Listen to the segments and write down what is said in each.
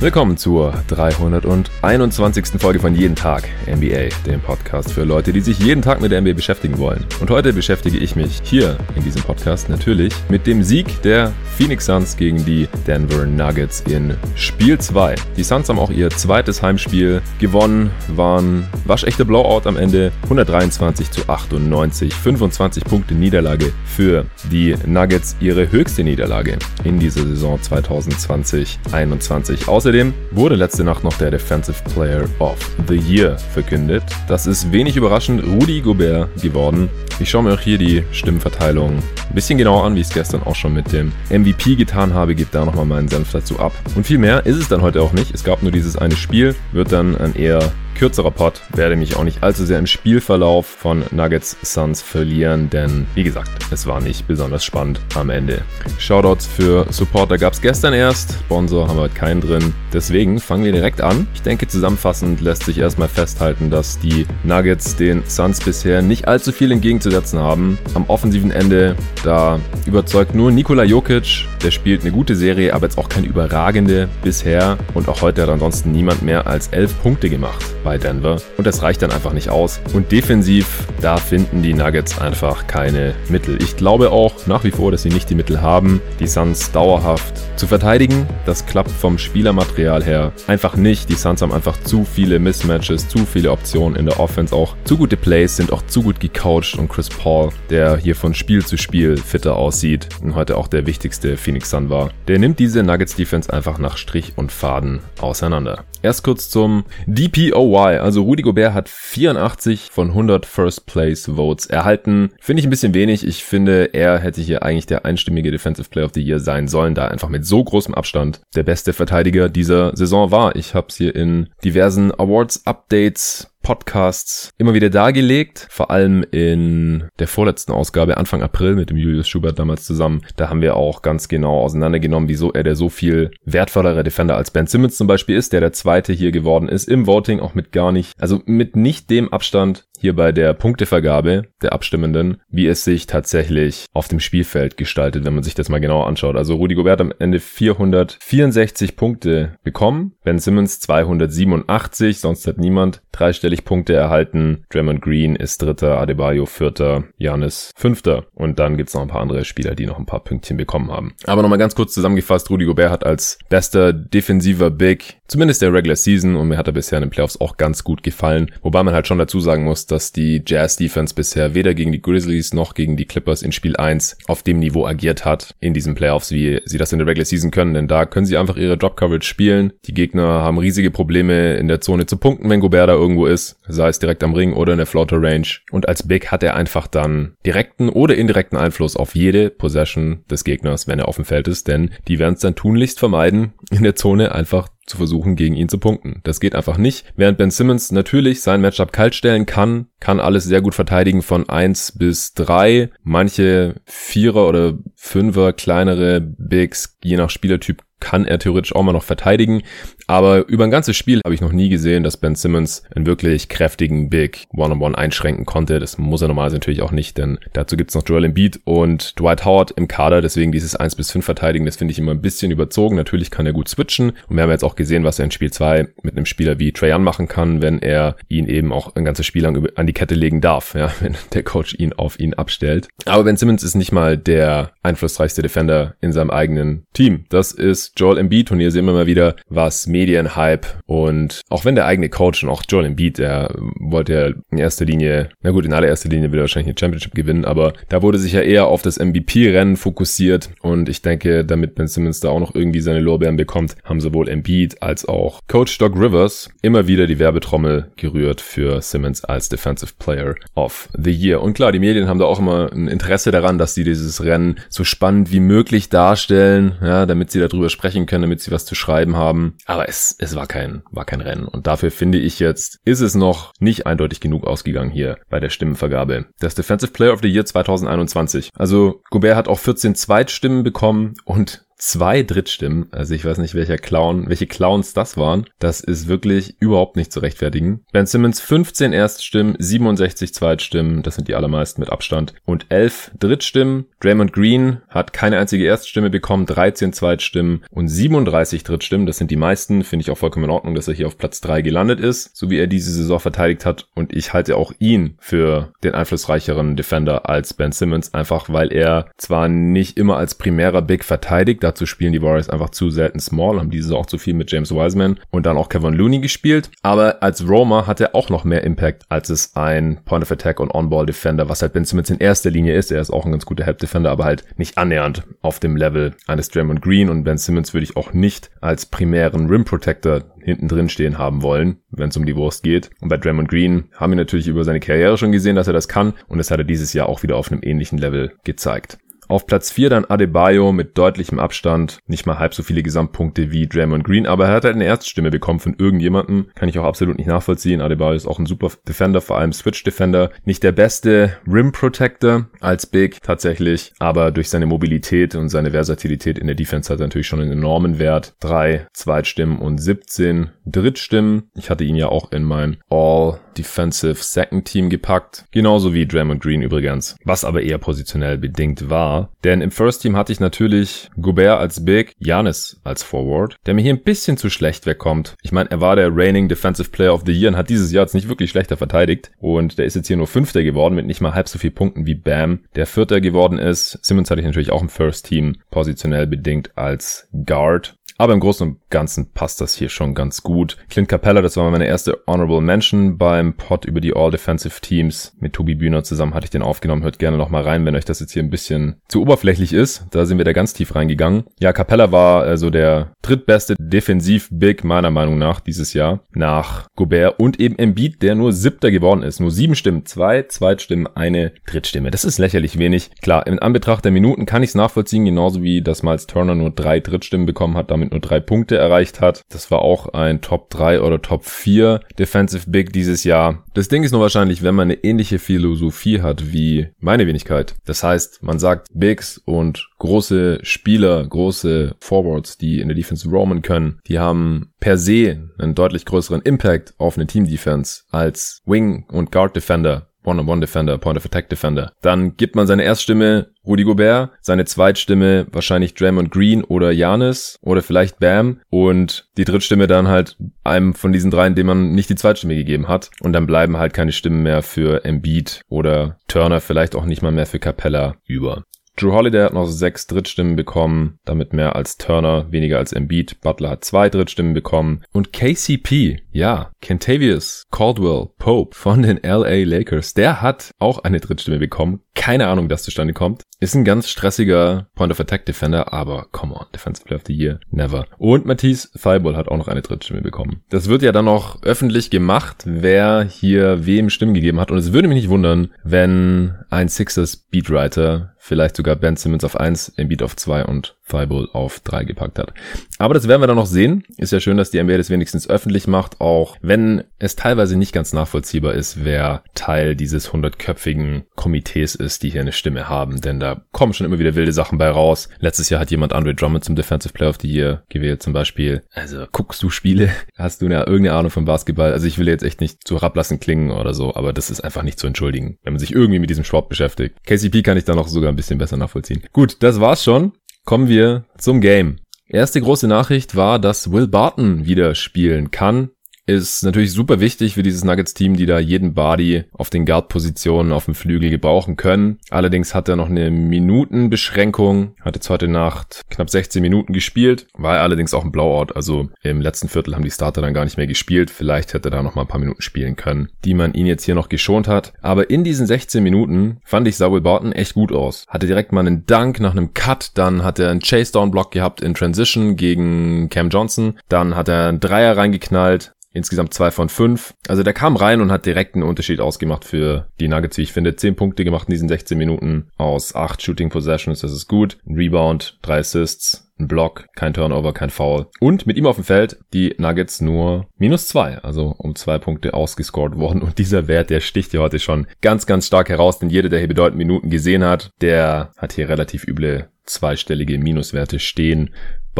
Willkommen zur 321. Folge von Jeden Tag NBA, dem Podcast für Leute, die sich jeden Tag mit der NBA beschäftigen wollen. Und heute beschäftige ich mich hier in diesem Podcast natürlich mit dem Sieg der Phoenix Suns gegen die Denver Nuggets in Spiel 2. Die Suns haben auch ihr zweites Heimspiel gewonnen, waren waschechte Blowout am Ende 123 zu 98, 25 Punkte Niederlage für die Nuggets, ihre höchste Niederlage in dieser Saison 2020-21. Außerdem Außerdem wurde letzte Nacht noch der Defensive Player of the Year verkündet. Das ist wenig überraschend Rudy Gobert geworden. Ich schaue mir auch hier die Stimmenverteilung ein bisschen genauer an, wie ich es gestern auch schon mit dem MVP getan habe. Gebe da nochmal meinen Senf dazu ab. Und viel mehr ist es dann heute auch nicht. Es gab nur dieses eine Spiel, wird dann ein eher kürzerer Pod, werde mich auch nicht allzu sehr im Spielverlauf von Nuggets Suns verlieren, denn wie gesagt, es war nicht besonders spannend am Ende. Shoutouts für Supporter gab es gestern erst, Sponsor haben wir heute keinen drin, deswegen fangen wir direkt an. Ich denke, zusammenfassend lässt sich erstmal festhalten, dass die Nuggets den Suns bisher nicht allzu viel entgegenzusetzen haben. Am offensiven Ende, da überzeugt nur Nikola Jokic, der spielt eine gute Serie, aber jetzt auch keine überragende bisher und auch heute hat ansonsten niemand mehr als elf Punkte gemacht bei Denver. Und das reicht dann einfach nicht aus. Und defensiv, da finden die Nuggets einfach keine Mittel. Ich glaube auch nach wie vor, dass sie nicht die Mittel haben, die Suns dauerhaft zu verteidigen. Das klappt vom Spielermaterial her einfach nicht. Die Suns haben einfach zu viele Mismatches, zu viele Optionen in der Offense, auch zu gute Plays, sind auch zu gut gecoacht. Und Chris Paul, der hier von Spiel zu Spiel fitter aussieht und heute auch der wichtigste Phoenix Sun war, der nimmt diese Nuggets Defense einfach nach Strich und Faden auseinander. Erst kurz zum DPOY. Also Rudy Gobert hat 84 von 100 First Place Votes erhalten. Finde ich ein bisschen wenig. Ich finde, er hätte hier eigentlich der einstimmige Defensive Player of the Year sein sollen, da einfach mit so großem Abstand der beste Verteidiger dieser Saison war. Ich habe es hier in diversen Awards Updates Podcasts immer wieder dargelegt, vor allem in der vorletzten Ausgabe Anfang April mit dem Julius Schubert damals zusammen. Da haben wir auch ganz genau auseinandergenommen, wieso er der so viel wertvollere Defender als Ben Simmons zum Beispiel ist, der der zweite hier geworden ist im Voting, auch mit gar nicht, also mit nicht dem Abstand, hier bei der Punktevergabe der Abstimmenden, wie es sich tatsächlich auf dem Spielfeld gestaltet, wenn man sich das mal genauer anschaut. Also Rudi Gobert am Ende 464 Punkte bekommen, Ben Simmons 287, sonst hat niemand dreistellig Punkte erhalten. Draymond Green ist Dritter, Adebayo Vierter, Janis Fünfter und dann gibt's noch ein paar andere Spieler, die noch ein paar Pünktchen bekommen haben. Aber nochmal ganz kurz zusammengefasst, Rudi Gobert hat als bester defensiver Big zumindest der Regular Season und mir hat er bisher in den Playoffs auch ganz gut gefallen, wobei man halt schon dazu sagen muss, dass die Jazz Defense bisher weder gegen die Grizzlies noch gegen die Clippers in Spiel 1 auf dem Niveau agiert hat in diesen Playoffs, wie sie das in der Regular Season können, denn da können sie einfach ihre Drop Coverage spielen. Die Gegner haben riesige Probleme in der Zone zu punkten, wenn Gobert da irgendwo ist, sei es direkt am Ring oder in der Floater Range. Und als Big hat er einfach dann direkten oder indirekten Einfluss auf jede Possession des Gegners, wenn er auf dem Feld ist, denn die werden es dann tunlichst vermeiden, in der Zone einfach zu versuchen, gegen ihn zu punkten. Das geht einfach nicht. Während Ben Simmons natürlich sein Matchup kalt stellen kann, kann alles sehr gut verteidigen von eins bis drei. Manche Vierer oder Fünfer kleinere Bigs, je nach Spielertyp, kann er theoretisch auch mal noch verteidigen. Aber über ein ganzes Spiel habe ich noch nie gesehen, dass Ben Simmons einen wirklich kräftigen Big One-on-One einschränken konnte. Das muss er normalerweise natürlich auch nicht, denn dazu gibt's noch Joel Embiid und Dwight Howard im Kader. Deswegen dieses 1 bis 5 verteidigen, das finde ich immer ein bisschen überzogen. Natürlich kann er gut switchen. Und wir haben jetzt auch gesehen, was er in Spiel 2 mit einem Spieler wie Trajan machen kann, wenn er ihn eben auch ein ganzes Spiel lang an die Kette legen darf, ja, wenn der Coach ihn auf ihn abstellt. Aber Ben Simmons ist nicht mal der einflussreichste Defender in seinem eigenen Team. Das ist Joel Embiid und hier sehen wir mal wieder, was Medienhype und auch wenn der eigene Coach und auch Joel Embiid, der wollte ja in erster Linie, na gut, in allererster Linie will er wahrscheinlich eine Championship gewinnen, aber da wurde sich ja eher auf das MVP-Rennen fokussiert und ich denke, damit Ben Simmons da auch noch irgendwie seine Lorbeeren bekommt, haben sowohl Embiid als auch Coach Doc Rivers immer wieder die Werbetrommel gerührt für Simmons als Defensive Player of the Year. Und klar, die Medien haben da auch immer ein Interesse daran, dass sie dieses Rennen so spannend wie möglich darstellen, ja, damit sie darüber sprechen können, damit sie was zu schreiben haben. Aber es, es war kein, war kein Rennen. Und dafür finde ich jetzt, ist es noch nicht eindeutig genug ausgegangen hier bei der Stimmenvergabe. Das Defensive Player of the Year 2021. Also Gobert hat auch 14 Zweitstimmen bekommen und zwei Drittstimmen. Also ich weiß nicht, welcher Clown, welche Clowns das waren. Das ist wirklich überhaupt nicht zu rechtfertigen. Ben Simmons 15 Erststimmen, 67 Zweitstimmen, das sind die allermeisten mit Abstand, und 11 Drittstimmen. Draymond Green hat keine einzige Erststimme bekommen, 13 Zweitstimmen und 37 Drittstimmen. Das sind die meisten. Finde ich auch vollkommen in Ordnung, dass er hier auf Platz 3 gelandet ist, so wie er diese Saison verteidigt hat. Und ich halte auch ihn für den einflussreicheren Defender als Ben Simmons, einfach weil er zwar nicht immer als primärer Big verteidigt, dazu spielen die Warriors einfach zu selten Small, haben diese auch zu viel mit James Wiseman und dann auch Kevin Looney gespielt. Aber als Roma hat er auch noch mehr Impact, als es ein Point of Attack und On-Ball Defender, was halt Ben Simmons in erster Linie ist. Er ist auch ein ganz guter Help Defender, aber halt nicht annähernd auf dem Level eines Draymond Green und Ben Simmons würde ich auch nicht als primären Rim Protector hinten drin stehen haben wollen, wenn es um die Wurst geht. Und bei Draymond Green haben wir natürlich über seine Karriere schon gesehen, dass er das kann und das hat er dieses Jahr auch wieder auf einem ähnlichen Level gezeigt. Auf Platz 4 dann Adebayo mit deutlichem Abstand. Nicht mal halb so viele Gesamtpunkte wie Draymond Green, aber er hat halt eine Erststimme bekommen von irgendjemandem. Kann ich auch absolut nicht nachvollziehen. Adebayo ist auch ein super Defender, vor allem Switch Defender. Nicht der beste Rim Protector als Big tatsächlich, aber durch seine Mobilität und seine Versatilität in der Defense hat er natürlich schon einen enormen Wert. Drei Zweitstimmen und 17 Drittstimmen. Ich hatte ihn ja auch in mein All Defensive Second Team gepackt. Genauso wie Draymond Green übrigens. Was aber eher positionell bedingt war. Denn im First Team hatte ich natürlich Gobert als Big, Janis als Forward, der mir hier ein bisschen zu schlecht wegkommt. Ich meine, er war der reigning Defensive Player of the Year und hat dieses Jahr jetzt nicht wirklich schlechter verteidigt. Und der ist jetzt hier nur Fünfter geworden mit nicht mal halb so viel Punkten wie Bam, der Vierter geworden ist. Simmons hatte ich natürlich auch im First Team positionell bedingt als Guard. Aber im Großen und Ganzen passt das hier schon ganz gut. Clint Capella, das war meine erste Honorable Mention beim Pod über die All-Defensive Teams. Mit Tobi Bühner zusammen hatte ich den aufgenommen. Hört gerne nochmal rein, wenn euch das jetzt hier ein bisschen zu oberflächlich ist. Da sind wir da ganz tief reingegangen. Ja, Capella war also der drittbeste Defensiv-Big meiner Meinung nach dieses Jahr. Nach Gobert und eben Embiid, der nur siebter geworden ist. Nur sieben Stimmen, zwei Zweitstimmen, eine Drittstimme. Das ist lächerlich wenig. Klar, in Anbetracht der Minuten kann ich es nachvollziehen, genauso wie dass Miles Turner nur drei Drittstimmen bekommen hat, damit nur drei Punkte erreicht hat. Das war auch ein Top 3 oder Top 4 Defensive Big dieses Jahr. Das Ding ist nur wahrscheinlich, wenn man eine ähnliche Philosophie hat wie meine Wenigkeit. Das heißt, man sagt Bigs und große Spieler, große Forwards, die in der Defense roamen können, die haben per se einen deutlich größeren Impact auf eine Team Defense als Wing und Guard Defender One-on-One-Defender, Point-of-Attack-Defender. Dann gibt man seine Erststimme Rudy Gobert, seine Zweitstimme wahrscheinlich Draymond Green oder Janis oder vielleicht Bam und die Drittstimme dann halt einem von diesen dreien, dem man nicht die Zweitstimme gegeben hat. Und dann bleiben halt keine Stimmen mehr für Embiid oder Turner, vielleicht auch nicht mal mehr für Capella über. Drew Holiday hat noch sechs Drittstimmen bekommen, damit mehr als Turner, weniger als Embiid. Butler hat zwei Drittstimmen bekommen. Und KCP, ja, Kentavious Caldwell Pope von den LA Lakers, der hat auch eine Drittstimme bekommen. Keine Ahnung, wie das zustande kommt. Ist ein ganz stressiger Point-of-Attack-Defender, aber come on, Defensive Player of the Year, never. Und Matisse Thibault hat auch noch eine Drittstimme bekommen. Das wird ja dann noch öffentlich gemacht, wer hier wem Stimmen gegeben hat. Und es würde mich nicht wundern, wenn ein Sixers Beatwriter vielleicht sogar Ben Simmons auf 1, Embiid auf 2 und Thibault auf 3 gepackt hat. Aber das werden wir dann noch sehen. Ist ja schön, dass die NBA das wenigstens öffentlich macht, auch wenn es teilweise nicht ganz nachvollziehbar ist, wer Teil dieses hundertköpfigen Komitees ist, die hier eine Stimme haben. Denn da kommen schon immer wieder wilde Sachen bei raus. Letztes Jahr hat jemand Andre Drummond zum Defensive Player of the Year gewählt zum Beispiel. Also guckst du Spiele? Hast du eine, irgendeine Ahnung von Basketball? Also ich will jetzt echt nicht zu herablassen klingen oder so, aber das ist einfach nicht zu entschuldigen, wenn man sich irgendwie mit diesem Sport beschäftigt. KCP kann ich da noch sogar ein bisschen besser nachvollziehen. Gut, das war's schon. Kommen wir zum Game. Erste große Nachricht war, dass Will Barton wieder spielen kann ist natürlich super wichtig für dieses Nuggets-Team, die da jeden Body auf den Guard-Positionen auf dem Flügel gebrauchen können. Allerdings hat er noch eine Minutenbeschränkung, hat jetzt heute Nacht knapp 16 Minuten gespielt, war er allerdings auch ein Blowout, also im letzten Viertel haben die Starter dann gar nicht mehr gespielt. Vielleicht hätte er da noch mal ein paar Minuten spielen können, die man ihn jetzt hier noch geschont hat. Aber in diesen 16 Minuten fand ich Samuel Barton echt gut aus. Hatte direkt mal einen Dunk nach einem Cut, dann hat er einen Chase-Down-Block gehabt in Transition gegen Cam Johnson, dann hat er einen Dreier reingeknallt, Insgesamt zwei von fünf. Also der kam rein und hat direkt einen Unterschied ausgemacht für die Nuggets, wie ich finde. Zehn Punkte gemacht in diesen 16 Minuten aus acht Shooting Possessions. Das ist gut. Ein Rebound, drei Assists ein Block, kein Turnover, kein Foul. Und mit ihm auf dem Feld die Nuggets nur minus zwei, also um zwei Punkte ausgescored worden. Und dieser Wert, der sticht hier heute schon ganz, ganz stark heraus, denn jeder, der hier bedeutend Minuten gesehen hat, der hat hier relativ üble zweistellige Minuswerte stehen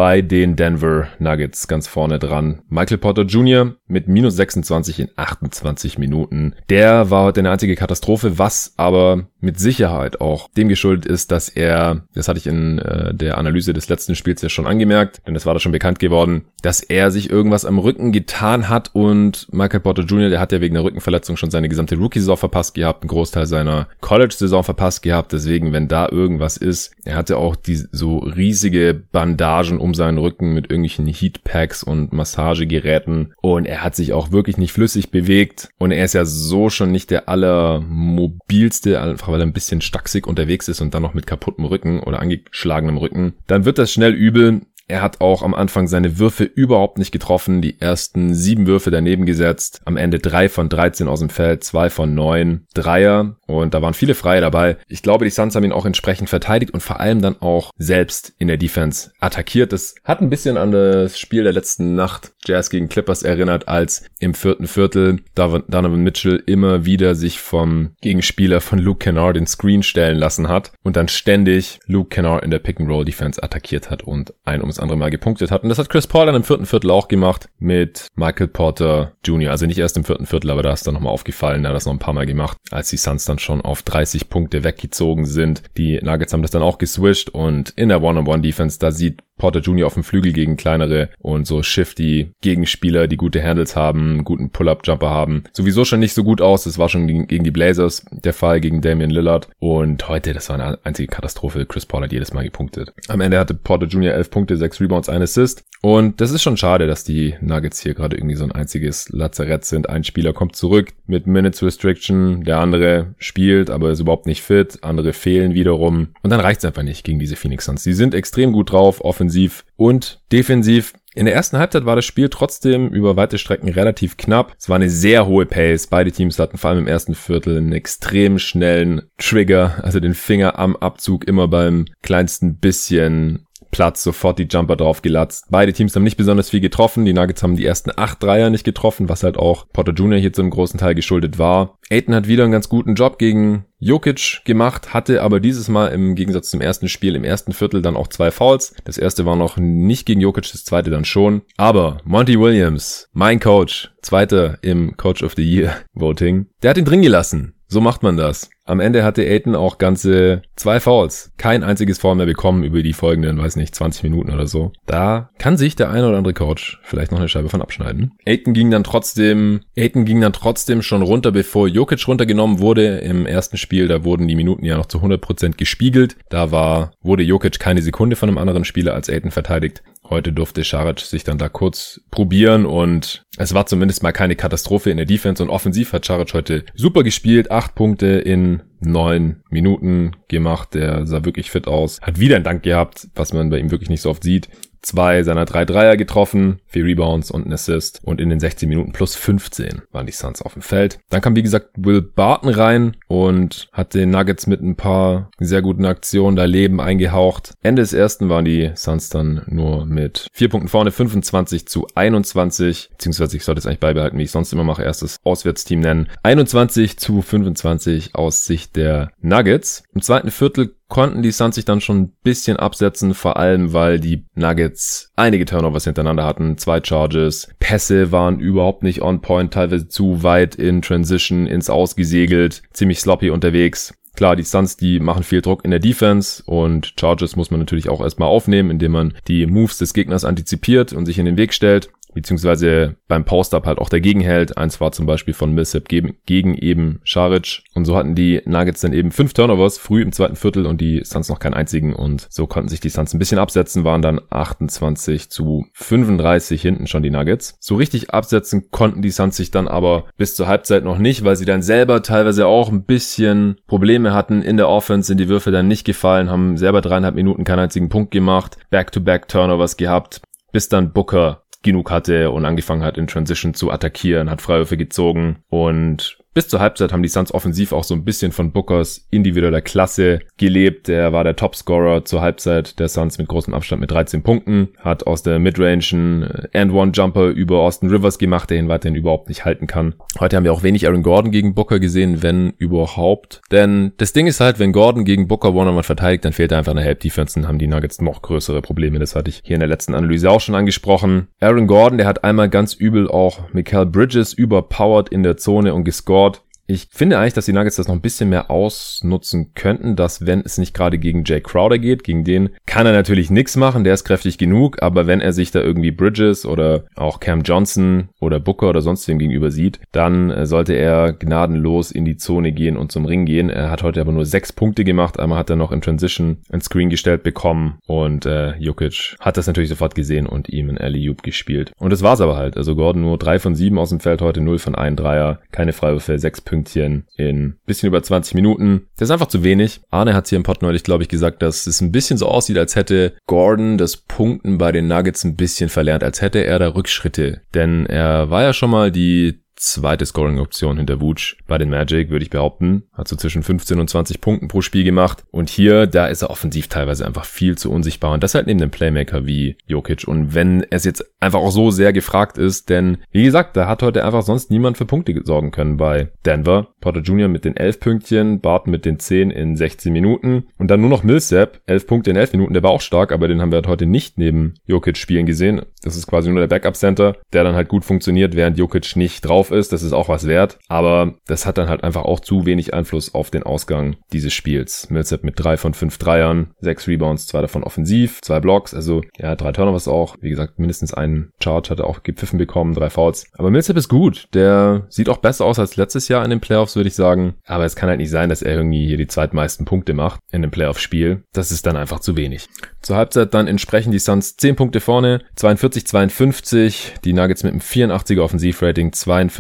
bei den Denver Nuggets ganz vorne dran. Michael Porter Jr. mit minus 26 in 28 Minuten. Der war heute eine einzige Katastrophe, was aber mit Sicherheit auch dem geschuldet ist, dass er, das hatte ich in äh, der Analyse des letzten Spiels ja schon angemerkt, denn das war da schon bekannt geworden, dass er sich irgendwas am Rücken getan hat und Michael Porter Jr., der hat ja wegen der Rückenverletzung schon seine gesamte Rookie-Saison verpasst gehabt, einen Großteil seiner College-Saison verpasst gehabt, deswegen, wenn da irgendwas ist, er hatte auch die so riesige Bandagen um seinen Rücken mit irgendwelchen Heatpacks und Massagegeräten. Und er hat sich auch wirklich nicht flüssig bewegt. Und er ist ja so schon nicht der allermobilste, einfach weil er ein bisschen stacksig unterwegs ist und dann noch mit kaputtem Rücken oder angeschlagenem Rücken, dann wird das schnell übel. Er hat auch am Anfang seine Würfe überhaupt nicht getroffen, die ersten sieben Würfe daneben gesetzt, am Ende drei von 13 aus dem Feld, zwei von neun Dreier und da waren viele Freie dabei. Ich glaube, die Suns haben ihn auch entsprechend verteidigt und vor allem dann auch selbst in der Defense attackiert. Das hat ein bisschen an das Spiel der letzten Nacht Jazz gegen Clippers erinnert, als im vierten Viertel Donovan Mitchell immer wieder sich vom Gegenspieler von Luke Kennard den Screen stellen lassen hat und dann ständig Luke Kennard in der Pick-and-Roll-Defense attackiert hat und ein ums andere Mal gepunktet hat. Und das hat Chris Paul dann im vierten Viertel auch gemacht mit Michael Porter Jr. Also nicht erst im vierten Viertel, aber da ist dann nochmal aufgefallen. Er hat das noch ein paar Mal gemacht, als die Suns dann schon auf 30 Punkte weggezogen sind. Die Nuggets haben das dann auch geswischt und in der One-on-One-Defense, da sieht Porter Jr. auf dem Flügel gegen kleinere und so shifty Gegenspieler, die gute Handles haben, guten Pull-Up-Jumper haben. Sowieso schon nicht so gut aus. Das war schon gegen die Blazers der Fall, gegen Damian Lillard. Und heute, das war eine einzige Katastrophe. Chris Paul hat jedes Mal gepunktet. Am Ende hatte Porter Jr. 11 Punkte, 6 Rebounds, 1 Assist. Und das ist schon schade, dass die Nuggets hier gerade irgendwie so ein einziges Lazarett sind. Ein Spieler kommt zurück mit Minutes Restriction, der andere spielt, aber ist überhaupt nicht fit. Andere fehlen wiederum. Und dann reicht es einfach nicht gegen diese Phoenix Suns. Sie sind extrem gut drauf, offensiv offensiv und defensiv. In der ersten Halbzeit war das Spiel trotzdem über weite Strecken relativ knapp. Es war eine sehr hohe Pace. Beide Teams hatten vor allem im ersten Viertel einen extrem schnellen Trigger, also den Finger am Abzug immer beim kleinsten bisschen Platz sofort die Jumper drauf gelatzt. Beide Teams haben nicht besonders viel getroffen. Die Nuggets haben die ersten acht Dreier nicht getroffen, was halt auch Potter Jr. hier zum großen Teil geschuldet war. Aiton hat wieder einen ganz guten Job gegen Jokic gemacht, hatte aber dieses Mal im Gegensatz zum ersten Spiel im ersten Viertel dann auch zwei Fouls. Das erste war noch nicht gegen Jokic, das zweite dann schon. Aber Monty Williams, mein Coach, zweiter im Coach of the Year Voting, der hat ihn drin gelassen. So macht man das. Am Ende hatte Aiton auch ganze zwei Fouls. Kein einziges Foul mehr bekommen über die folgenden, weiß nicht, 20 Minuten oder so. Da kann sich der eine oder andere Coach vielleicht noch eine Scheibe von abschneiden. Aiton ging dann trotzdem, Aiton ging dann trotzdem schon runter, bevor Jokic runtergenommen wurde. Im ersten Spiel, da wurden die Minuten ja noch zu 100% gespiegelt. Da war, wurde Jokic keine Sekunde von einem anderen Spieler als Aiton verteidigt. Heute durfte Scharic sich dann da kurz probieren und es war zumindest mal keine Katastrophe in der Defense und offensiv hat Scharic heute super gespielt. Acht Punkte in neun Minuten gemacht. Der sah wirklich fit aus. Hat wieder einen Dank gehabt, was man bei ihm wirklich nicht so oft sieht zwei seiner drei Dreier getroffen, vier Rebounds und ein Assist und in den 16 Minuten plus 15 waren die Suns auf dem Feld. Dann kam wie gesagt Will Barton rein und hat den Nuggets mit ein paar sehr guten Aktionen da Leben eingehaucht. Ende des ersten waren die Suns dann nur mit vier Punkten vorne, 25 zu 21, beziehungsweise ich sollte es eigentlich beibehalten, wie ich sonst immer mache, erstes Auswärtsteam nennen. 21 zu 25 aus Sicht der Nuggets. Im zweiten Viertel konnten die Suns sich dann schon ein bisschen absetzen, vor allem weil die Nuggets einige Turnovers hintereinander hatten, zwei Charges, Pässe waren überhaupt nicht on point, teilweise zu weit in Transition ins Ausgesegelt, ziemlich sloppy unterwegs. Klar, die Suns, die machen viel Druck in der Defense und Charges muss man natürlich auch erstmal aufnehmen, indem man die Moves des Gegners antizipiert und sich in den Weg stellt beziehungsweise beim Post-Up halt auch dagegen hält. Eins war zum Beispiel von Millsap gegen, gegen eben Scharic. Und so hatten die Nuggets dann eben fünf Turnovers früh im zweiten Viertel und die Suns noch keinen einzigen. Und so konnten sich die Suns ein bisschen absetzen, waren dann 28 zu 35 hinten schon die Nuggets. So richtig absetzen konnten die Suns sich dann aber bis zur Halbzeit noch nicht, weil sie dann selber teilweise auch ein bisschen Probleme hatten in der Offense, sind die Würfe dann nicht gefallen, haben selber dreieinhalb Minuten keinen einzigen Punkt gemacht, Back-to-Back -back Turnovers gehabt, bis dann Booker genug hatte und angefangen hat in Transition zu attackieren, hat Freiwürfe gezogen und bis zur Halbzeit haben die Suns offensiv auch so ein bisschen von Bookers individueller Klasse gelebt. Er war der Topscorer zur Halbzeit der Suns mit großem Abstand mit 13 Punkten, hat aus der Midrange einen And-One-Jumper über Austin Rivers gemacht, der ihn weiterhin überhaupt nicht halten kann. Heute haben wir auch wenig Aaron Gordon gegen Booker gesehen, wenn überhaupt. Denn das Ding ist halt, wenn Gordon gegen Booker One-on-One verteidigt, dann fehlt einfach eine Help-Defense und haben die Nuggets noch größere Probleme. Das hatte ich hier in der letzten Analyse auch schon angesprochen. Aaron Gordon, der hat einmal ganz übel auch Mikael Bridges überpowered in der Zone und gescored. Ich finde eigentlich, dass die Nuggets das noch ein bisschen mehr ausnutzen könnten, dass wenn es nicht gerade gegen Jay Crowder geht, gegen den kann er natürlich nichts machen, der ist kräftig genug, aber wenn er sich da irgendwie Bridges oder auch Cam Johnson oder Booker oder sonst wem gegenüber sieht, dann äh, sollte er gnadenlos in die Zone gehen und zum Ring gehen. Er hat heute aber nur sechs Punkte gemacht, einmal hat er noch in Transition ein Screen gestellt bekommen und äh, Jokic hat das natürlich sofort gesehen und ihm in alley gespielt. Und das war's aber halt. Also Gordon nur drei von sieben aus dem Feld heute, null von ein Dreier, keine Freiwürfe, sechs Punkte Pünktchen in bisschen über 20 Minuten. Das ist einfach zu wenig. Arne hat hier im Pod neulich, glaube ich, gesagt, dass es ein bisschen so aussieht, als hätte Gordon das Punkten bei den Nuggets ein bisschen verlernt, als hätte er da Rückschritte. Denn er war ja schon mal die zweite Scoring-Option hinter Vooch bei den Magic, würde ich behaupten. Hat so zwischen 15 und 20 Punkten pro Spiel gemacht. Und hier, da ist er offensiv teilweise einfach viel zu unsichtbar. Und das halt neben einem Playmaker wie Jokic. Und wenn es jetzt einfach auch so sehr gefragt ist, denn wie gesagt, da hat heute einfach sonst niemand für Punkte sorgen können bei Denver. Porter Jr. mit den 11 Pünktchen, Barton mit den 10 in 16 Minuten. Und dann nur noch Millsap, 11 Punkte in 11 Minuten, der war auch stark, aber den haben wir halt heute nicht neben Jokic spielen gesehen. Das ist quasi nur der Backup-Center, der dann halt gut funktioniert, während Jokic nicht drauf ist. Das ist auch was wert. Aber das hat dann halt einfach auch zu wenig Einfluss auf den Ausgang dieses Spiels. Millsap mit drei von fünf Dreiern, sechs Rebounds, zwei davon offensiv, zwei Blocks, also ja, drei Turnovers auch. Wie gesagt, mindestens einen Charge hat er auch gepfiffen bekommen, drei Fouls. Aber Millsap ist gut. Der sieht auch besser aus als letztes Jahr in den Playoffs, würde ich sagen. Aber es kann halt nicht sein, dass er irgendwie hier die zweitmeisten Punkte macht in dem Playoff-Spiel. Das ist dann einfach zu wenig. Zur Halbzeit dann entsprechend die Suns 10 Punkte vorne, 42, 52. Die Nuggets mit einem 84er Offensivrating, 42%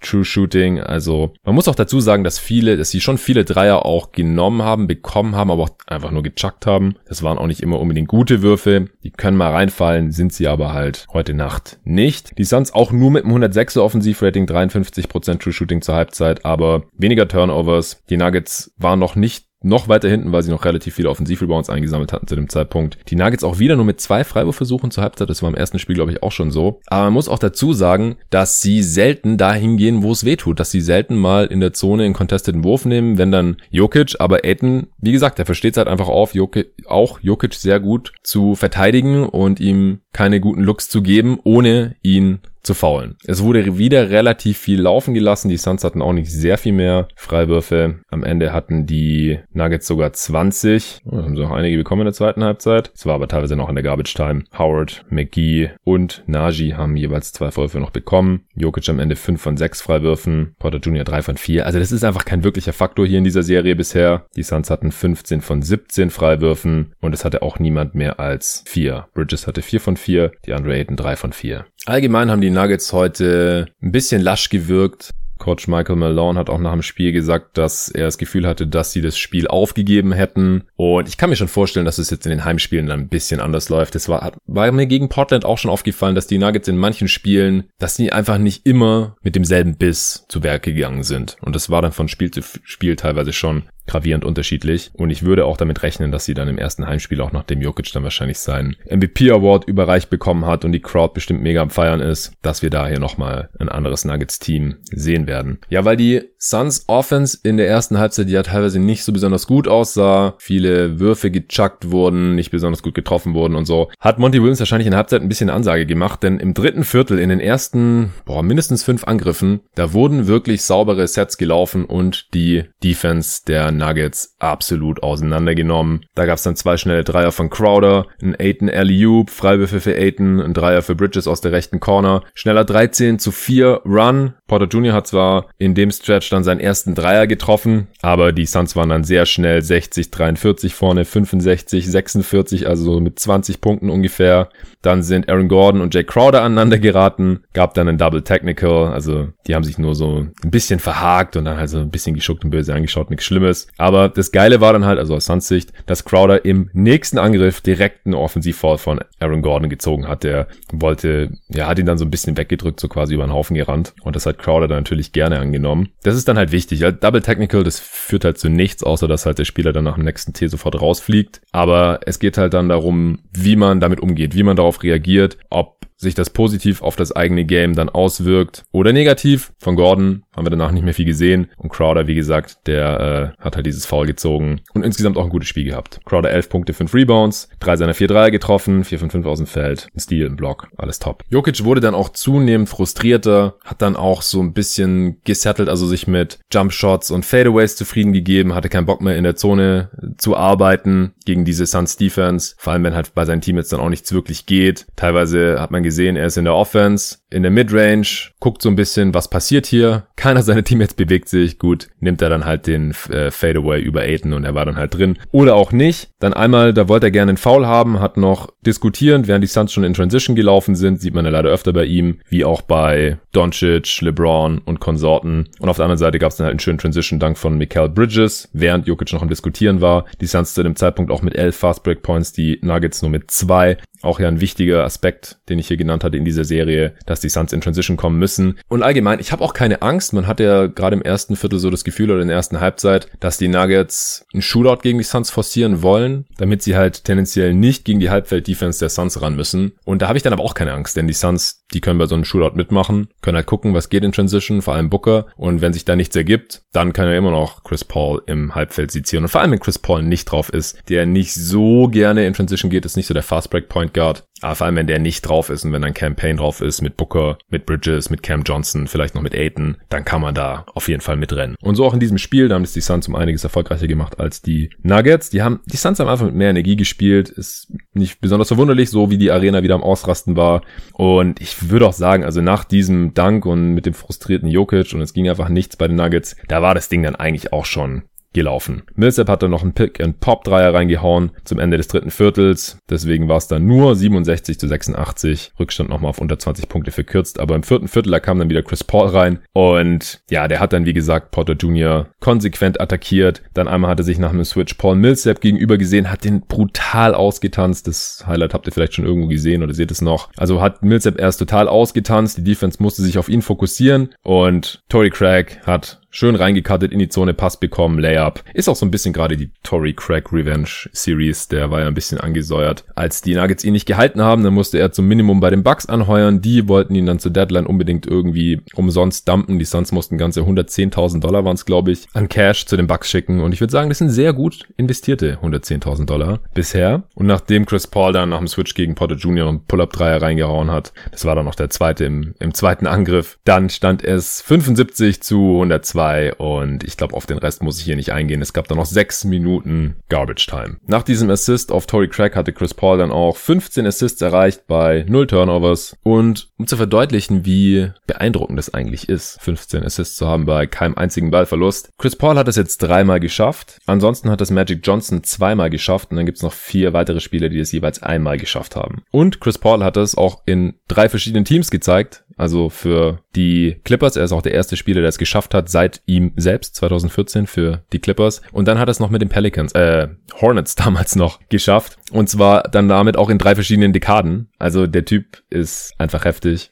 True Shooting. Also man muss auch dazu sagen, dass viele, dass sie schon viele Dreier auch genommen haben, bekommen haben, aber auch einfach nur gechuckt haben. Das waren auch nicht immer unbedingt gute Würfe. Die können mal reinfallen, sind sie aber halt heute Nacht nicht. Die Suns auch nur mit einem 106er Offensivrating, 53% True Shooting zur Halbzeit, aber weniger Turnovers. Die Nuggets waren noch nicht noch weiter hinten, weil sie noch relativ viele Offensivrebounds eingesammelt hatten zu dem Zeitpunkt. Die Nuggets auch wieder nur mit zwei Freiwurfversuchen zur Halbzeit. Das war im ersten Spiel, glaube ich, auch schon so. Aber man muss auch dazu sagen, dass sie selten dahin gehen, wo es weh tut. Dass sie selten mal in der Zone einen contesteden Wurf nehmen, wenn dann Jokic, aber Aiton, wie gesagt, der versteht es halt einfach auf, Jokic, auch Jokic sehr gut zu verteidigen und ihm keine guten Looks zu geben, ohne ihn zu faulen. Es wurde wieder relativ viel laufen gelassen. Die Suns hatten auch nicht sehr viel mehr Freiwürfe. Am Ende hatten die Nuggets sogar 20. Oh, haben sie auch einige bekommen in der zweiten Halbzeit. Es war aber teilweise noch in der Garbage Time. Howard, McGee und Najee haben jeweils zwei Freiwürfe noch bekommen. Jokic am Ende 5 von 6 Freiwürfen. Porter Jr. 3 von 4. Also das ist einfach kein wirklicher Faktor hier in dieser Serie bisher. Die Suns hatten 15 von 17 Freiwürfen und es hatte auch niemand mehr als 4. Bridges hatte 4 von 4, die Andre Ayton 3 von 4. Allgemein haben die Nuggets heute ein bisschen lasch gewirkt. Coach Michael Malone hat auch nach dem Spiel gesagt, dass er das Gefühl hatte, dass sie das Spiel aufgegeben hätten. Und ich kann mir schon vorstellen, dass es jetzt in den Heimspielen dann ein bisschen anders läuft. Es war, war mir gegen Portland auch schon aufgefallen, dass die Nuggets in manchen Spielen, dass sie einfach nicht immer mit demselben Biss zu Werke gegangen sind. Und das war dann von Spiel zu Spiel teilweise schon gravierend unterschiedlich. Und ich würde auch damit rechnen, dass sie dann im ersten Heimspiel auch nachdem Jokic dann wahrscheinlich seinen MVP Award überreicht bekommen hat und die Crowd bestimmt mega am Feiern ist, dass wir da hier nochmal ein anderes Nuggets Team sehen werden. Ja, weil die Suns Offense in der ersten Halbzeit ja teilweise nicht so besonders gut aussah, viele Würfe gechuckt wurden, nicht besonders gut getroffen wurden und so, hat Monty Williams wahrscheinlich in der Halbzeit ein bisschen Ansage gemacht, denn im dritten Viertel in den ersten, boah, mindestens fünf Angriffen, da wurden wirklich saubere Sets gelaufen und die Defense der Nuggets absolut auseinandergenommen. Da gab es dann zwei schnelle Dreier von Crowder, ein Aiton Alley-Oop, Freiwürfe für Aiton, ein Dreier für Bridges aus der rechten Corner. Schneller 13 zu 4 Run. Porter Jr. hat zwar in dem Stretch dann seinen ersten Dreier getroffen, aber die Suns waren dann sehr schnell 60, 43 vorne, 65, 46, also so mit 20 Punkten ungefähr. Dann sind Aaron Gordon und Jay Crowder aneinander geraten, gab dann ein Double Technical, also die haben sich nur so ein bisschen verhakt und dann halt ein bisschen geschuckt und böse angeschaut, nichts Schlimmes. Aber das Geile war dann halt, also aus Suns Sicht, dass Crowder im nächsten Angriff direkt einen Offensivfall von Aaron Gordon gezogen hat. Der wollte, ja, hat ihn dann so ein bisschen weggedrückt, so quasi über den Haufen gerannt. Und das hat Crowder dann natürlich gerne angenommen. Das ist dann halt wichtig. Ja, Double Technical, das führt halt zu nichts, außer dass halt der Spieler dann nach dem nächsten T sofort rausfliegt. Aber es geht halt dann darum, wie man damit umgeht, wie man darauf reagiert, ob sich das positiv auf das eigene Game dann auswirkt oder negativ. Von Gordon haben wir danach nicht mehr viel gesehen. Und Crowder, wie gesagt, der äh, hat halt dieses Foul gezogen und insgesamt auch ein gutes Spiel gehabt. Crowder 11 Punkte, 5 Rebounds, 3 seiner 4 Dreier getroffen, 4 von 5 aus dem Feld, ein Steal, ein Block, alles top. Jokic wurde dann auch zunehmend frustrierter, hat dann auch so ein bisschen gesettelt, also sich mit Jump Shots und Fadeaways zufrieden gegeben, hatte keinen Bock mehr in der Zone zu arbeiten gegen diese Suns Defense, vor allem wenn halt bei seinen Teammates dann auch nichts wirklich geht. Teilweise hat man gesehen, er ist in der Offense, in der Midrange, guckt so ein bisschen, was passiert hier. Keiner seiner Teammates bewegt sich. Gut, nimmt er dann halt den äh, Fadeaway über Aiden und er war dann halt drin. Oder auch nicht. Dann einmal, da wollte er gerne einen Foul haben, hat noch diskutierend, während die Suns schon in Transition gelaufen sind, sieht man ja leider öfter bei ihm, wie auch bei Doncic, LeBron und Konsorten. Und auf der anderen Seite gab es dann halt einen schönen Transition-Dank von Mikael Bridges, während Jokic noch am Diskutieren war. Die Suns zu dem Zeitpunkt auch mit elf Fast Break Points, die Nuggets nur mit zwei auch ja ein wichtiger Aspekt, den ich hier genannt hatte in dieser Serie, dass die Suns in Transition kommen müssen. Und allgemein, ich habe auch keine Angst. Man hat ja gerade im ersten Viertel so das Gefühl oder in der ersten Halbzeit, dass die Nuggets einen Shootout gegen die Suns forcieren wollen, damit sie halt tendenziell nicht gegen die Halbfeld-Defense der Suns ran müssen. Und da habe ich dann aber auch keine Angst, denn die Suns, die können bei so einem Shootout mitmachen, können halt gucken, was geht in Transition, vor allem Booker. Und wenn sich da nichts ergibt, dann kann ja immer noch Chris Paul im Halbfeld sezieren. Und vor allem, wenn Chris Paul nicht drauf ist, der nicht so gerne in Transition geht, ist nicht so der Fast Break Point Guard. Aber vor allem, wenn der nicht drauf ist und wenn dann Campaign drauf ist mit Booker, mit Bridges, mit Cam Johnson, vielleicht noch mit Aiton, dann kann man da auf jeden Fall mitrennen. Und so auch in diesem Spiel, da haben es die Suns um einiges erfolgreicher gemacht als die Nuggets. Die haben, die Suns haben einfach mit mehr Energie gespielt. Ist nicht besonders verwunderlich, so wie die Arena wieder am Ausrasten war. Und ich würde auch sagen, also nach diesem Dank und mit dem frustrierten Jokic und es ging einfach nichts bei den Nuggets, da war das Ding dann eigentlich auch schon gelaufen. Millsap hat dann noch einen Pick-and-Pop-Dreier reingehauen zum Ende des dritten Viertels. Deswegen war es dann nur 67 zu 86. Rückstand nochmal auf unter 20 Punkte verkürzt. Aber im vierten Viertel, da kam dann wieder Chris Paul rein. Und ja, der hat dann, wie gesagt, Porter Jr. konsequent attackiert. Dann einmal hat er sich nach einem Switch Paul Millsap gegenüber gesehen, hat den brutal ausgetanzt. Das Highlight habt ihr vielleicht schon irgendwo gesehen oder seht es noch. Also hat Millsap erst total ausgetanzt. Die Defense musste sich auf ihn fokussieren. Und Tory Craig hat Schön reingekattet in die Zone, Pass bekommen, Layup. Ist auch so ein bisschen gerade die Tory Craig Revenge Series. Der war ja ein bisschen angesäuert. Als die Nuggets ihn nicht gehalten haben, dann musste er zum Minimum bei den Bucks anheuern. Die wollten ihn dann zur Deadline unbedingt irgendwie umsonst dumpen. Die Suns mussten ganze 110.000 Dollar waren es, glaube ich, an Cash zu den Bucks schicken. Und ich würde sagen, das sind sehr gut investierte 110.000 Dollar bisher. Und nachdem Chris Paul dann nach dem Switch gegen Potter Jr. einen Pull-Up-Dreier reingehauen hat, das war dann noch der zweite im, im zweiten Angriff, dann stand es 75 zu 102 2 und ich glaube, auf den Rest muss ich hier nicht eingehen. Es gab dann noch 6 Minuten Garbage Time. Nach diesem Assist auf Tory Craig hatte Chris Paul dann auch 15 Assists erreicht bei 0 Turnovers und um zu verdeutlichen, wie beeindruckend das eigentlich ist, 15 Assists zu haben bei keinem einzigen Ballverlust. Chris Paul hat es jetzt dreimal geschafft. Ansonsten hat das Magic Johnson zweimal geschafft und dann gibt es noch vier weitere Spieler, die es jeweils einmal geschafft haben. Und Chris Paul hat es auch in drei verschiedenen Teams gezeigt. Also für die Clippers, er ist auch der erste Spieler, der es geschafft hat, seit ihm selbst, 2014 für die Clippers. Und dann hat er es noch mit den Pelicans, äh, Hornets damals noch geschafft. Und zwar dann damit auch in drei verschiedenen Dekaden. Also der Typ ist einfach heftig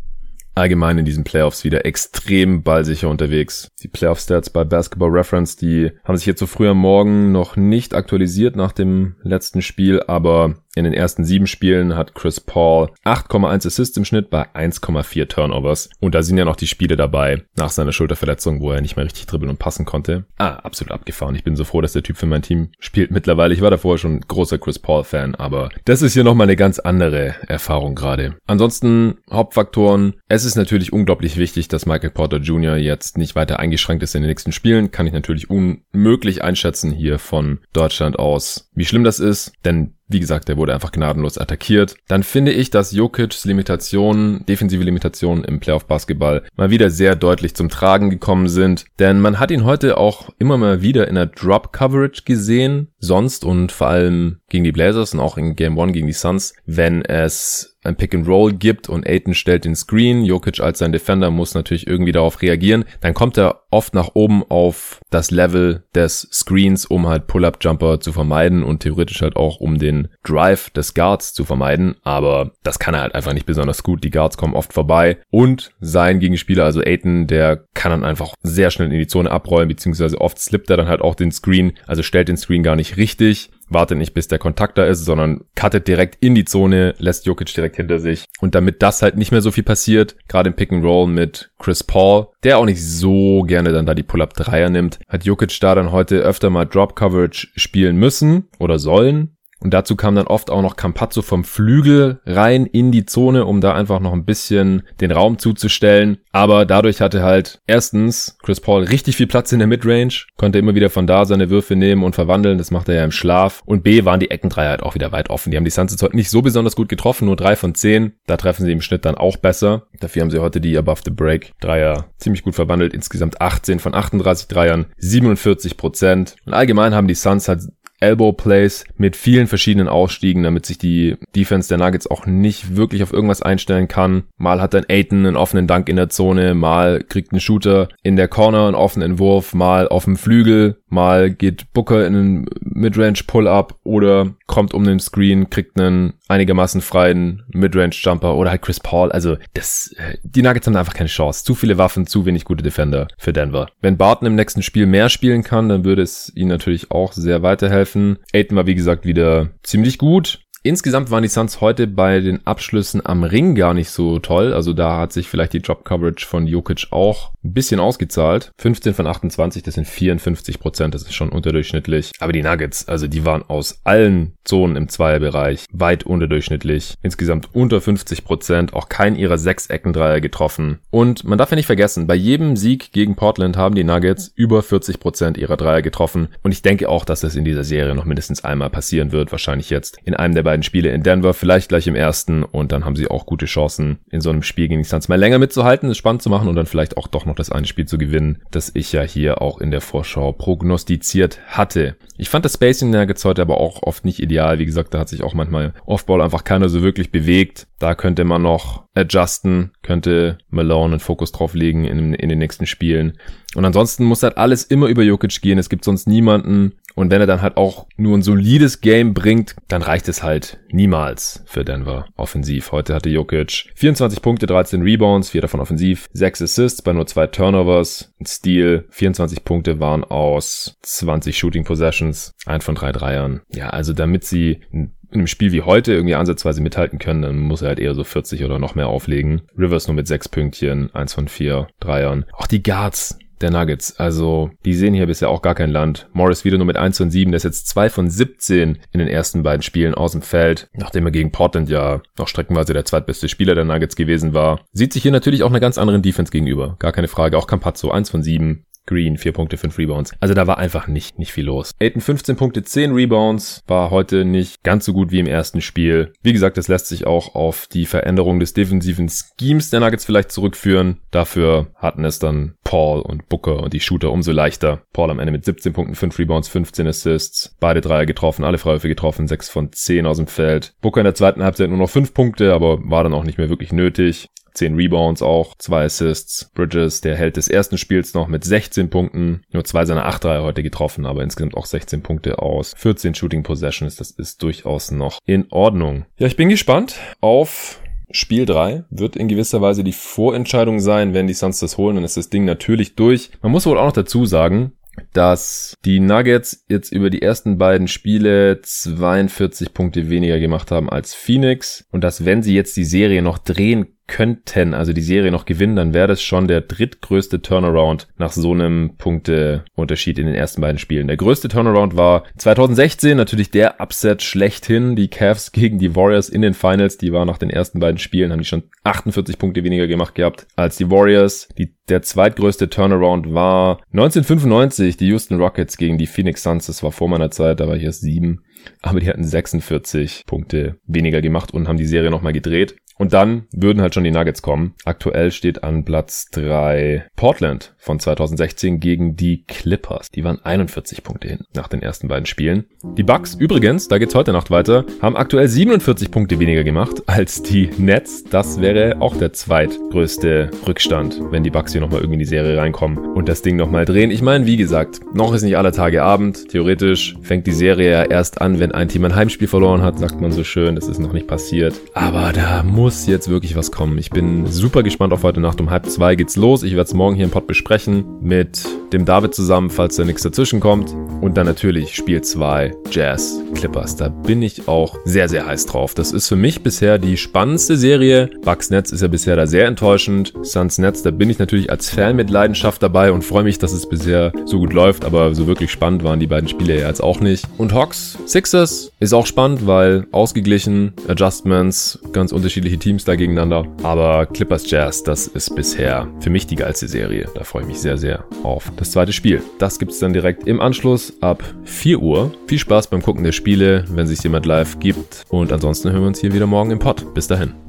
allgemein in diesen Playoffs wieder extrem ballsicher unterwegs. Die Playoff-Stats bei Basketball Reference, die haben sich jetzt so früh am Morgen noch nicht aktualisiert nach dem letzten Spiel, aber in den ersten sieben Spielen hat Chris Paul 8,1 Assists im Schnitt bei 1,4 Turnovers. Und da sind ja noch die Spiele dabei nach seiner Schulterverletzung, wo er nicht mehr richtig dribbeln und passen konnte. Ah, absolut abgefahren. Ich bin so froh, dass der Typ für mein Team spielt mittlerweile. Ich war davor schon großer Chris Paul-Fan, aber das ist hier nochmal eine ganz andere Erfahrung gerade. Ansonsten Hauptfaktoren. Es ist natürlich unglaublich wichtig, dass Michael Porter Jr. jetzt nicht weiter eingeschränkt ist in den nächsten Spielen. Kann ich natürlich unmöglich einschätzen hier von Deutschland aus, wie schlimm das ist. Denn Wie gesagt, der wurde einfach gnadenlos attackiert. Dann finde ich, dass Jokic's Limitationen, defensive Limitationen im Playoff-Basketball mal wieder sehr deutlich zum Tragen gekommen sind. Denn man hat ihn heute auch immer mal wieder in der Drop-Coverage gesehen, sonst und vor allem gegen die Blazers und auch in Game 1 gegen die Suns, wenn es ein Pick and Roll gibt und Aiton stellt den Screen, Jokic als sein Defender muss natürlich irgendwie darauf reagieren, dann kommt er oft nach oben auf das Level des Screens, um halt Pull-Up-Jumper zu vermeiden und theoretisch halt auch um den Drive des Guards zu vermeiden, aber das kann er halt einfach nicht besonders gut. Die Guards kommen oft vorbei und sein Gegenspieler, also Aiton, der kann dann einfach sehr schnell in die Zone abrollen, beziehungsweise oft slippt er dann halt auch den Screen, also stellt den Screen gar nicht richtig wartet nicht, bis der Kontakt da ist, sondern cuttet direkt in die Zone, lässt Jokic direkt hinter sich. Und damit das halt nicht mehr so viel passiert, gerade im Pick and Roll mit Chris Paul, der auch nicht so gerne dann da die Pull-Up-Dreier nimmt, hat Jokic da dann heute öfter mal Drop-Coverage spielen müssen oder sollen. Und dazu kam dann oft auch noch Campazzo vom Flügel rein in die Zone, um da einfach noch ein bisschen den Raum zuzustellen. Aber dadurch hatte halt erstens Chris Paul richtig viel Platz in der Midrange, konnte immer wieder von da seine Würfe nehmen und verwandeln. Das macht er ja im Schlaf. Und B waren die Eckendreier halt auch wieder weit offen. Die haben die Suns jetzt heute nicht so besonders gut getroffen, nur drei von zehn. Da treffen sie im Schnitt dann auch besser. Dafür haben sie heute die Above the Break Dreier ziemlich gut verwandelt. Insgesamt 18 von 38 Dreiern, 47 Prozent. Und allgemein haben die Suns halt Elbow Plays mit vielen verschiedenen Ausstiegen, damit sich die Defense der Nuggets auch nicht wirklich auf irgendwas einstellen kann. Mal hat dann Aiton einen offenen Dank in der Zone, mal kriegt ein Shooter in der Corner einen offenen Wurf, mal auf dem Flügel, mal geht Booker in einen Midrange Pull-Up oder kommt um den Screen, kriegt einen einigermaßen freien Midrange Jumper oder halt Chris Paul. Also das, äh, die Nuggets haben einfach keine Chance. Zu viele Waffen, zu wenig gute Defender für Denver. Wenn Barton im nächsten Spiel mehr spielen kann, dann würde es ihnen natürlich auch sehr weiterhelfen. Aiton war wie gesagt wieder ziemlich gut. Insgesamt waren die Suns heute bei den Abschlüssen am Ring gar nicht so toll. Also da hat sich vielleicht die Drop Coverage von Jokic auch ein bisschen ausgezahlt. 15 von 28, das sind 54 Prozent, das ist schon unterdurchschnittlich. Aber die Nuggets, also die waren aus allen Zonen im Zweierbereich weit unterdurchschnittlich. Insgesamt unter 50 Prozent, auch kein ihrer sechs Eckendreier getroffen. Und man darf ja nicht vergessen, bei jedem Sieg gegen Portland haben die Nuggets über 40 Prozent ihrer Dreier getroffen. Und ich denke auch, dass das in dieser Serie noch mindestens einmal passieren wird. Wahrscheinlich jetzt in einem der beiden beiden Spiele in Denver, vielleicht gleich im ersten und dann haben sie auch gute Chancen, in so einem Spiel gegen die Suns mal länger mitzuhalten, es spannend zu machen und dann vielleicht auch doch noch das eine Spiel zu gewinnen, das ich ja hier auch in der Vorschau prognostiziert hatte. Ich fand das Spacing Nuggets heute aber auch oft nicht ideal. Wie gesagt, da hat sich auch manchmal Offball einfach keiner so wirklich bewegt. Da könnte man noch adjusten, könnte Malone einen Fokus drauf legen in, in den nächsten Spielen. Und ansonsten muss halt alles immer über Jokic gehen. Es gibt sonst niemanden, und wenn er dann halt auch nur ein solides Game bringt, dann reicht es halt niemals für Denver offensiv. Heute hatte Jokic 24 Punkte, 13 Rebounds, 4 davon offensiv, 6 Assists bei nur 2 Turnovers, ein Steal, 24 Punkte waren aus 20 Shooting Possessions, ein von drei Dreiern. Ja, also damit sie in einem Spiel wie heute irgendwie ansatzweise mithalten können, dann muss er halt eher so 40 oder noch mehr auflegen. Rivers nur mit 6 Pünktchen, 1 von 4 Dreiern. Auch die Guards, der Nuggets. Also, die sehen hier bisher auch gar kein Land. Morris wieder nur mit 1 von 7, der ist jetzt 2 von 17 in den ersten beiden Spielen aus dem Feld, nachdem er gegen Portland ja noch streckenweise der zweitbeste Spieler der Nuggets gewesen war. Sieht sich hier natürlich auch einer ganz anderen Defense gegenüber. Gar keine Frage. Auch Campazzo 1 von 7, Green, 4 Punkte, 5 Rebounds. Also da war einfach nicht, nicht viel los. Aiden 15 Punkte, 10 Rebounds, war heute nicht ganz so gut wie im ersten Spiel. Wie gesagt, das lässt sich auch auf die Veränderung des defensiven Schemes der Nuggets vielleicht zurückführen. Dafür hatten es dann Paul und Booker und die Shooter umso leichter. Paul am Ende mit 17 Punkten, 5 Rebounds, 15 Assists. Beide Dreier getroffen, alle Freiwürfe getroffen, 6 von 10 aus dem Feld. Booker in der zweiten Halbzeit nur noch 5 Punkte, aber war dann auch nicht mehr wirklich nötig. 10 Rebounds auch, 2 Assists. Bridges, der Held des ersten Spiels noch mit 16 Punkten. Nur zwei seiner 8 Dreier heute getroffen, aber insgesamt auch 16 Punkte aus 14 Shooting Possessions. Das ist durchaus noch in Ordnung. Ja, ich bin gespannt auf Spiel 3 wird in gewisser Weise die Vorentscheidung sein. Wenn die Suns das holen, dann ist das Ding natürlich durch. Man muss wohl auch noch dazu sagen, dass die Nuggets jetzt über die ersten beiden Spiele 42 Punkte weniger gemacht haben als Phoenix und dass wenn sie jetzt die Serie noch drehen könnten, also die Serie noch gewinnen, dann wäre das schon der drittgrößte Turnaround nach so einem Punkteunterschied in den ersten beiden Spielen. Der größte Turnaround war 2016 natürlich der Upset schlechthin, die Cavs gegen die Warriors in den Finals, die war nach den ersten beiden Spielen, haben die schon 48 Punkte weniger gemacht gehabt als die Warriors. Die, der zweitgrößte Turnaround war 1995 die Houston Rockets gegen die Phoenix Suns, das war vor meiner Zeit, da war ich erst sieben. aber die hatten 46 Punkte weniger gemacht und haben die Serie nochmal gedreht. Und dann würden halt schon die Nuggets kommen. Aktuell steht an Platz 3 Portland von 2016 gegen die Clippers. Die waren 41 Punkte hin nach den ersten beiden Spielen. Die Bucks übrigens, da geht's heute Nacht weiter, haben aktuell 47 Punkte weniger gemacht als die Nets. Das wäre auch der zweitgrößte Rückstand, wenn die Bucks hier nochmal irgendwie in die Serie reinkommen und das Ding nochmal drehen. Ich meine, wie gesagt, noch ist nicht aller Tage Abend. Theoretisch fängt die Serie ja erst an, wenn ein Team ein Heimspiel verloren hat, sagt man so schön. Das ist noch nicht passiert. Aber da muss muss jetzt wirklich was kommen. Ich bin super gespannt auf heute Nacht. Um halb zwei geht's los. Ich werde es morgen hier im Pod besprechen mit dem David zusammen, falls da nichts dazwischen kommt. Und dann natürlich Spiel 2 Jazz Clippers. Da bin ich auch sehr, sehr heiß drauf. Das ist für mich bisher die spannendste Serie. Bucks Netz ist ja bisher da sehr enttäuschend. Suns Netz, da bin ich natürlich als Fan mit Leidenschaft dabei und freue mich, dass es bisher so gut läuft. Aber so wirklich spannend waren die beiden Spiele ja jetzt auch nicht. Und Hawks Sixers ist auch spannend, weil ausgeglichen, Adjustments, ganz unterschiedliche unterschiedliche Teams da gegeneinander. Aber Clippers Jazz, das ist bisher für mich die geilste Serie. Da freue ich mich sehr, sehr auf das zweite Spiel. Das gibt es dann direkt im Anschluss ab 4 Uhr. Viel Spaß beim Gucken der Spiele, wenn sich jemand live gibt. Und ansonsten hören wir uns hier wieder morgen im Pod. Bis dahin.